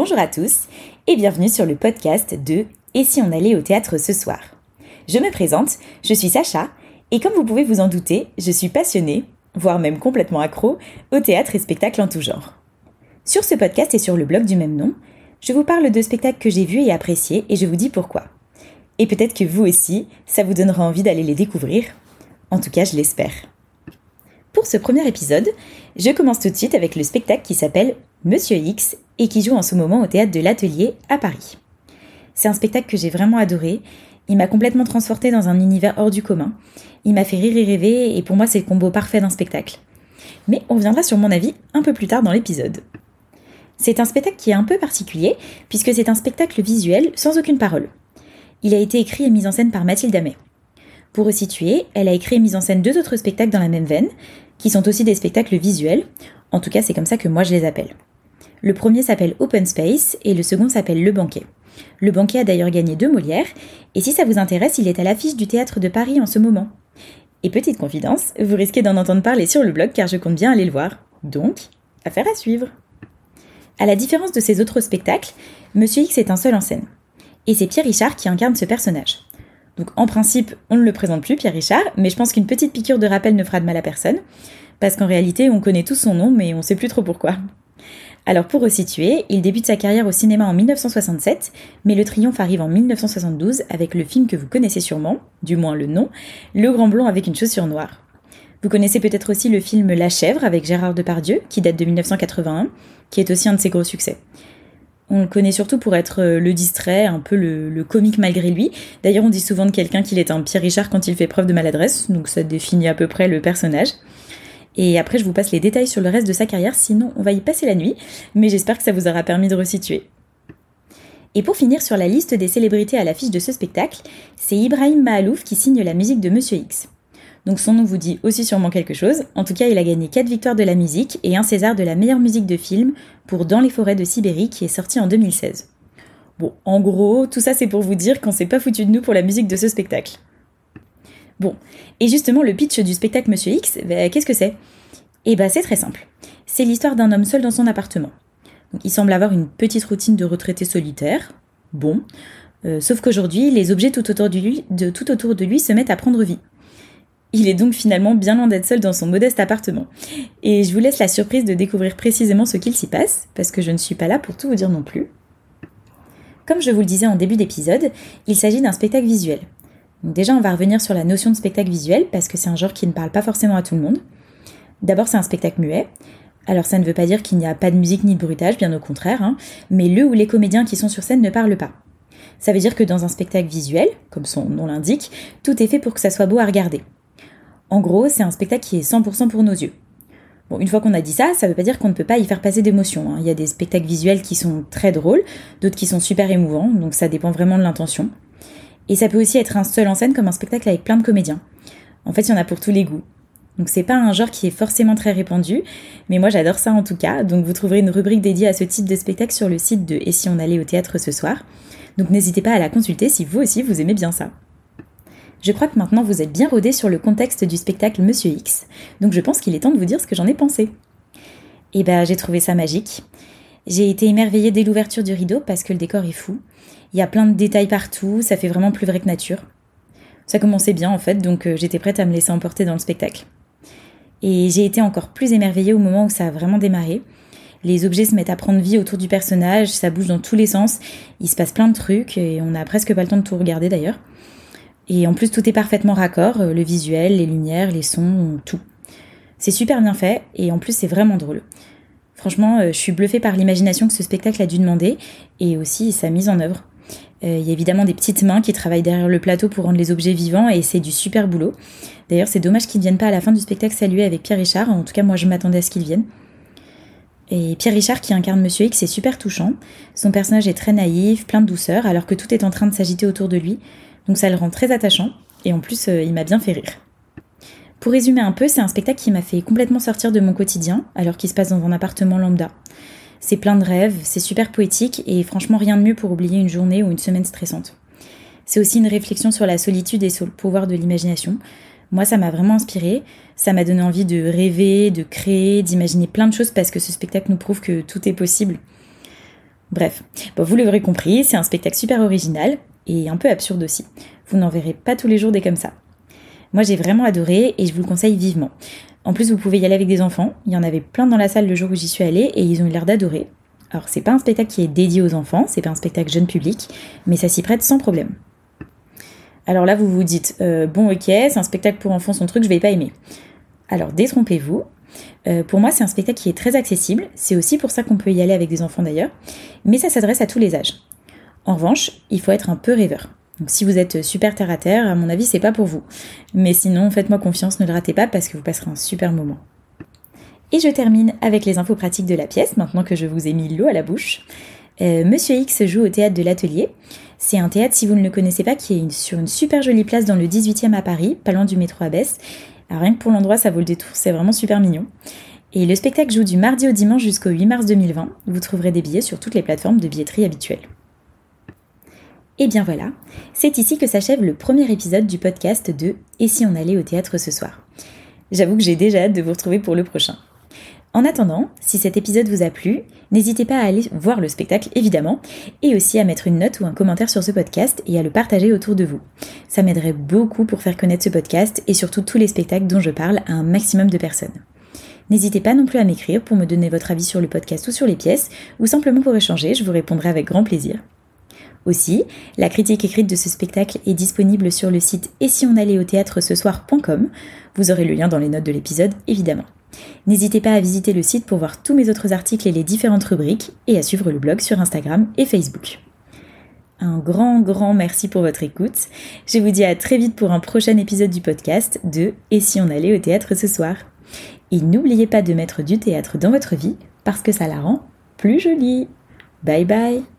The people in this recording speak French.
Bonjour à tous et bienvenue sur le podcast de Et si on allait au théâtre ce soir? Je me présente, je suis Sacha et comme vous pouvez vous en douter, je suis passionnée, voire même complètement accro, au théâtre et spectacles en tout genre. Sur ce podcast et sur le blog du même nom, je vous parle de spectacles que j'ai vus et appréciés et je vous dis pourquoi. Et peut-être que vous aussi, ça vous donnera envie d'aller les découvrir. En tout cas, je l'espère. Pour ce premier épisode, je commence tout de suite avec le spectacle qui s'appelle Monsieur X et qui joue en ce moment au théâtre de l'Atelier à Paris. C'est un spectacle que j'ai vraiment adoré. Il m'a complètement transporté dans un univers hors du commun. Il m'a fait rire et rêver et pour moi c'est le combo parfait d'un spectacle. Mais on reviendra sur mon avis un peu plus tard dans l'épisode. C'est un spectacle qui est un peu particulier puisque c'est un spectacle visuel sans aucune parole. Il a été écrit et mis en scène par Mathilde Amet. Pour resituer, elle a écrit et mis en scène deux autres spectacles dans la même veine, qui sont aussi des spectacles visuels. En tout cas, c'est comme ça que moi je les appelle. Le premier s'appelle Open Space et le second s'appelle Le Banquet. Le Banquet a d'ailleurs gagné deux Molières, et si ça vous intéresse, il est à l'affiche du théâtre de Paris en ce moment. Et petite confidence, vous risquez d'en entendre parler sur le blog car je compte bien aller le voir. Donc, affaire à suivre. À la différence de ses autres spectacles, Monsieur X est un seul en scène. Et c'est Pierre Richard qui incarne ce personnage. Donc en principe, on ne le présente plus, Pierre Richard, mais je pense qu'une petite piqûre de rappel ne fera de mal à personne, parce qu'en réalité, on connaît tous son nom, mais on ne sait plus trop pourquoi. Alors pour resituer, il débute sa carrière au cinéma en 1967, mais le triomphe arrive en 1972 avec le film que vous connaissez sûrement, du moins le nom, Le Grand Blond avec une chaussure noire. Vous connaissez peut-être aussi le film La Chèvre avec Gérard Depardieu, qui date de 1981, qui est aussi un de ses gros succès. On le connaît surtout pour être euh, le distrait, un peu le, comique malgré lui. D'ailleurs, on dit souvent de quelqu'un qu'il est un Pierre Richard quand il fait preuve de maladresse, donc ça définit à peu près le personnage. Et après, je vous passe les détails sur le reste de sa carrière, sinon on va y passer la nuit, mais j'espère que ça vous aura permis de resituer. Et pour finir sur la liste des célébrités à l'affiche de ce spectacle, c'est Ibrahim Mahalouf qui signe la musique de Monsieur X. Donc son nom vous dit aussi sûrement quelque chose. En tout cas, il a gagné 4 victoires de la musique et un César de la meilleure musique de film pour Dans les forêts de Sibérie qui est sorti en 2016. Bon, en gros, tout ça c'est pour vous dire qu'on s'est pas foutu de nous pour la musique de ce spectacle. Bon, et justement le pitch du spectacle Monsieur X, bah, qu'est-ce que c'est? Eh bah c'est très simple. C'est l'histoire d'un homme seul dans son appartement. il semble avoir une petite routine de retraité solitaire. Bon, euh, sauf qu'aujourd'hui, les objets tout autour de lui se mettent à prendre vie. Il est donc finalement bien loin d'être seul dans son modeste appartement. Et je vous laisse la surprise de découvrir précisément ce qu'il s'y passe, parce que je ne suis pas là pour tout vous dire non plus. Comme je vous le disais en début d'épisode, il s'agit d'un spectacle visuel. Déjà, on va revenir sur la notion de spectacle visuel, parce que c'est un genre qui ne parle pas forcément à tout le monde. D'abord, c'est un spectacle muet. Alors ça ne veut pas dire qu'il n'y a pas de musique ni de bruitage, bien au contraire, hein, mais le ou les comédiens qui sont sur scène ne parlent pas. Ça veut dire que dans un spectacle visuel, comme son nom l'indique, tout est fait pour que ça soit beau à regarder. En gros, c'est un spectacle qui est 100% pour nos yeux. Bon, une fois qu'on a dit ça, ça veut pas dire qu'on ne peut pas y faire passer d'émotions. Hein. Il y a des spectacles visuels qui sont très drôles, d'autres qui sont super émouvants, donc ça dépend vraiment de l'intention. Et ça peut aussi être un seul en scène comme un spectacle avec plein de comédiens. En fait, il y en a pour tous les goûts. Donc c'est pas un genre qui est forcément très répandu, mais moi j'adore ça en tout cas. Donc vous trouverez une rubrique dédiée à ce type de spectacle sur le site de Et si on allait au théâtre ce soir. Donc n'hésitez pas à la consulter si vous aussi vous aimez bien ça. Je crois que maintenant vous êtes bien rodé sur le contexte du spectacle Monsieur X, donc je pense qu'il est temps de vous dire ce que j'en ai pensé. Eh ben, j'ai trouvé ça magique. J'ai été émerveillée dès l'ouverture du rideau parce que le décor est fou. Il y a plein de détails partout, ça fait vraiment plus vrai que nature. Ça commençait bien en fait, donc euh, j'étais prête à me laisser emporter dans le spectacle. Et j'ai été encore plus émerveillée au moment où ça a vraiment démarré. Les objets se mettent à prendre vie autour du personnage, ça bouge dans tous les sens, il se passe plein de trucs et on n'a presque pas le temps de tout regarder d'ailleurs. Et en plus, tout est parfaitement raccord, euh, le visuel, les lumières, les sons, tout. C'est super bien fait et en plus, c'est vraiment drôle. Franchement, euh, je suis bluffée par l'imagination que ce spectacle a dû demander et aussi sa mise en œuvre. Euh, il y a évidemment des petites mains qui travaillent derrière le plateau pour rendre les objets vivants et c'est du super boulot. D'ailleurs, c'est dommage qu'ils ne viennent pas à la fin du spectacle saluer avec Pierre Richard. En tout cas, moi, je m'attendais à ce qu'ils viennent. Et Pierre Richard, qui incarne Monsieur X, c'est super touchant. Son personnage est très naïf, plein de douceur, alors que tout est en train de s'agiter autour de lui. Donc ça le rend très attachant et en plus euh, il m'a bien fait rire. Pour résumer un peu, c'est un spectacle qui m'a fait complètement sortir de mon quotidien alors qu'il se passe dans un appartement lambda. C'est plein de rêves, c'est super poétique et franchement rien de mieux pour oublier une journée ou une semaine stressante. C'est aussi une réflexion sur la solitude et sur le pouvoir de l'imagination. Moi, ça m'a vraiment inspiré. Ça m'a donné envie de rêver, de créer, d'imaginer plein de choses parce que ce spectacle nous prouve que tout est possible. Bref, vous l'aurez compris, c'est un spectacle super original et un peu absurde aussi. Vous n'en verrez pas tous les jours des comme ça. Moi j'ai vraiment adoré et je vous le conseille vivement. En plus, vous pouvez y aller avec des enfants. Il y en avait plein dans la salle le jour où j'y suis allée et ils ont eu l'air d'adorer. Alors, c'est pas un spectacle qui est dédié aux enfants, c'est pas un spectacle jeune public, mais ça s'y prête sans problème. Alors là, vous vous dites, euh, bon, ok, c'est un spectacle pour enfants, son truc, je vais pas aimer. Alors, détrompez-vous. Euh, pour moi, c'est un spectacle qui est très accessible. C'est aussi pour ça qu'on peut y aller avec des enfants d'ailleurs. Mais ça s'adresse à tous les âges. En revanche, il faut être un peu rêveur. Donc si vous êtes super terre à terre, à mon avis, c'est pas pour vous. Mais sinon, faites-moi confiance, ne le ratez pas parce que vous passerez un super moment. Et je termine avec les infos pratiques de la pièce, maintenant que je vous ai mis l'eau à la bouche. Euh, Monsieur X joue au théâtre de l'Atelier. C'est un théâtre, si vous ne le connaissez pas, qui est sur une super jolie place dans le 18e à Paris, pas loin du métro Abbesse. Alors rien que pour l'endroit, ça vaut le détour, c'est vraiment super mignon. Et le spectacle joue du mardi au dimanche jusqu'au 8 mars 2020. Vous trouverez des billets sur toutes les plateformes de billetterie habituelles. Et bien voilà, c'est ici que s'achève le premier épisode du podcast de Et si on allait au théâtre ce soir? J'avoue que j'ai déjà hâte de vous retrouver pour le prochain. En attendant, si cet épisode vous a plu, n'hésitez pas à aller voir le spectacle évidemment, et aussi à mettre une note ou un commentaire sur ce podcast et à le partager autour de vous. Ça m'aiderait beaucoup pour faire connaître ce podcast et surtout tous les spectacles dont je parle à un maximum de personnes. N'hésitez pas non plus à m'écrire pour me donner votre avis sur le podcast ou sur les pièces, ou simplement pour échanger, je vous répondrai avec grand plaisir. Aussi, la critique écrite de ce spectacle est disponible sur le site et si on allait au théâtre ce soir.com. Vous aurez le lien dans les notes de l'épisode, évidemment. N'hésitez pas à visiter le site pour voir tous mes autres articles et les différentes rubriques, et à suivre le blog sur Instagram et Facebook. Un grand, grand merci pour votre écoute. Je vous dis à très vite pour un prochain épisode du podcast de Et si on allait au théâtre ce soir Et n'oubliez pas de mettre du théâtre dans votre vie, parce que ça la rend plus jolie. Bye bye